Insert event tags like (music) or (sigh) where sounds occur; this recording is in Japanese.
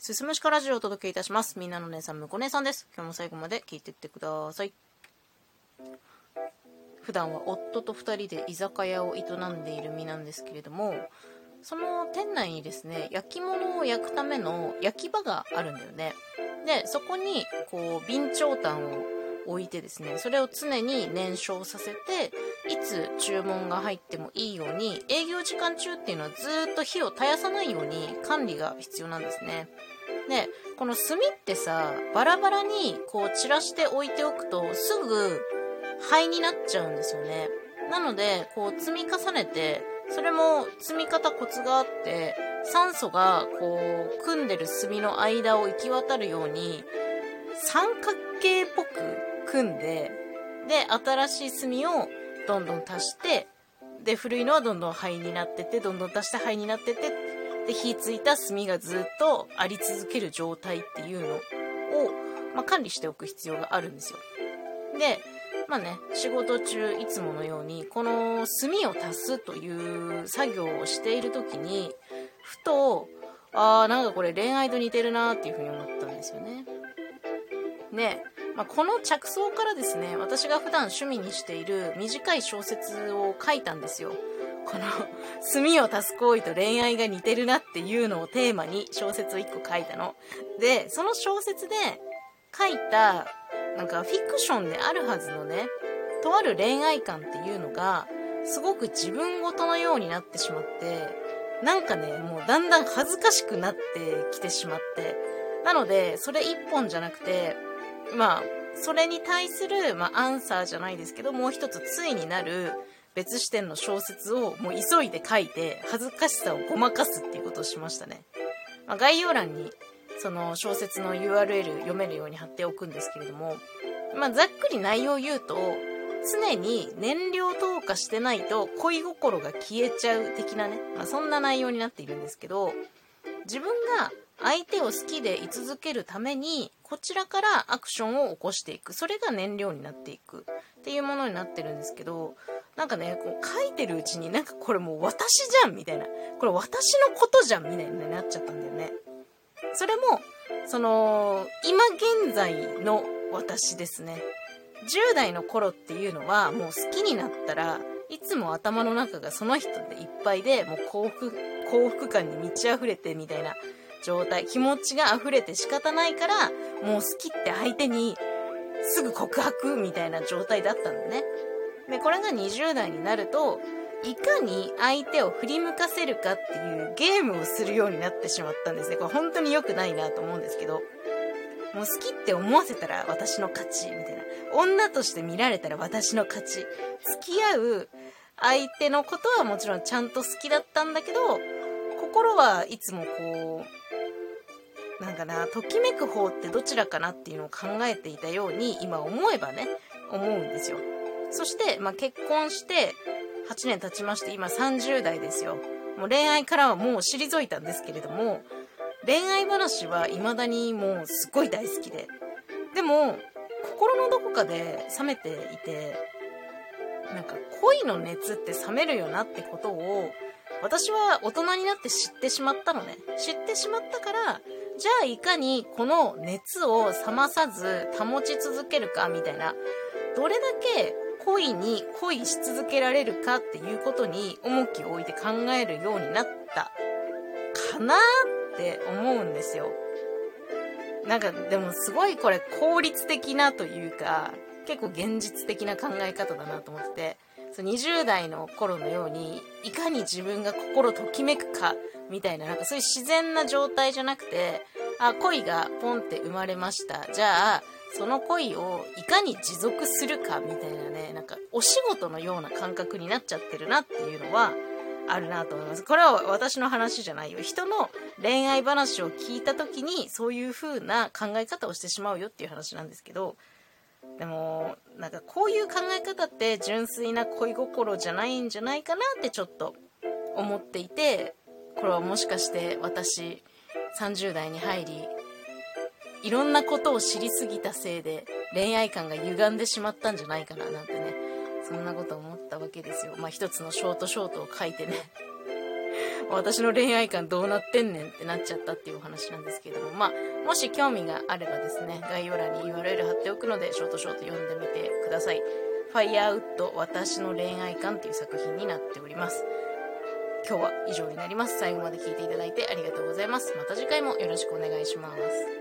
すすむしかラジオをお届けいたします。みんなの姉さん、むこ姉さんです。今日も最後まで聞いていってください。普段は夫と2人で居酒屋を営んでいる身なんですけれども、その店内にですね、焼き物を焼くための焼き場があるんだよね。で、そこに、こう、備長炭を置いてですね、それを常に燃焼させて、いつ注文が入ってもいいように、営業時間中っていうのはずっと火を絶やさないように管理が必要なんですね。で、この炭ってさ、バラバラにこう散らして置いておくと、すぐ灰になっちゃうんですよね。なので、こう積み重ねて、それも積み方コツがあって、酸素がこう組んでる炭の間を行き渡るように、三角形っぽく組んで、で、新しい炭をどんどん足して、で、古いのはどんどん灰になってて、どんどん足して灰になってって、で、火ついた炭がずっとあり続ける状態っていうのを、まあ、管理しておく必要があるんですよ。で、まあね、仕事中いつものように、この炭を足すという作業をしている時に、ふと、あーなんかこれ恋愛と似てるなっていうふうに思ったんですよね。で、まあ、この着想からですね、私が普段趣味にしている短い小説を書いたんですよ。この、炭を足す行為と恋愛が似てるなっていうのをテーマに小説を1個書いたの。で、その小説で書いた、なんかフィクションであるはずのね、とある恋愛観っていうのが、すごく自分ごとのようになってしまって、なんかね、もうだんだん恥ずかしくなってきてしまって、なので、それ一本じゃなくて、まあ、それに対する、まあ、アンサーじゃないですけど、もう一つ対になる別視点の小説をもう急いで書いて、恥ずかしさをごまかすっていうことをしましたね。まあ、概要欄に、その小説の URL 読めるように貼っておくんですけれども、まあ、ざっくり内容を言うと、常に燃料投下してないと恋心が消えちゃう的なね、まあ、そんな内容になっているんですけど、自分が相手を好きで居続けるためにこちらからアクションを起こしていくそれが燃料になっていくっていうものになってるんですけどなんかねこう書いてるうちになんかこれもう私じゃんみたいな。これ私のことじゃんみたいになっちゃったんだよね。それもその今現在の私ですね。10代の頃っていうのはもう好きになったらいつも頭の中がその人でいっぱいでもう幸福幸福感に満ち溢れてみたいな状態、気持ちが溢れて仕方ないから、もう好きって相手にすぐ告白みたいな状態だったんだね。で、これが20代になると、いかに相手を振り向かせるかっていうゲームをするようになってしまったんですね。これ本当に良くないなと思うんですけど、もう好きって思わせたら私の勝ち、みたいな。女として見られたら私の勝ち。付き合う相手のことはもちろんちゃんと好きだったんだけど、心はいつもこう、なんかな、ときめく方ってどちらかなっていうのを考えていたように、今思えばね、思うんですよ。そして、まあ、結婚して8年経ちまして、今30代ですよ。もう恋愛からはもう退いたんですけれども、恋愛話は未だにもうすっごい大好きで。でも、心のどこかで冷めていて、なんか恋の熱って冷めるよなってことを、私は大人になって知ってしまったのね。知ってしまったから、じゃあいかにこの熱を冷まさず保ち続けるかみたいな、どれだけ恋に恋し続けられるかっていうことに重きを置いて考えるようになったかなって思うんですよ。なんかでもすごいこれ効率的なというか、結構現実的な考え方だなと思ってて、20代の頃のように、いかに自分が心ときめくかみたいな、なんかそういう自然な状態じゃなくて、あ、恋がポンって生まれました。じゃあ、その恋をいかに持続するかみたいなね、なんかお仕事のような感覚になっちゃってるなっていうのは、あるなと思います。これは私の話じゃないよ。人の恋愛話を聞いた時にそういう風な考え方をしてしまうよっていう話なんですけど、でも、なんかこういう考え方って純粋な恋心じゃないんじゃないかなってちょっと思っていて、これはもしかして私30代に入りいろんなことを知りすぎたせいで恋愛観が歪んでしまったんじゃないかななんてねそんなこと思ったわけですよまあ一つのショートショートを書いてね (laughs) 私の恋愛観どうなってんねんってなっちゃったっていうお話なんですけれども、まあ、もし興味があればですね、概要欄に URL 貼っておくので、ショートショート読んでみてください。ファイヤーウッド私の恋愛観っていう作品になっております。今日は以上になります。最後まで聞いていただいてありがとうございます。また次回もよろしくお願いします。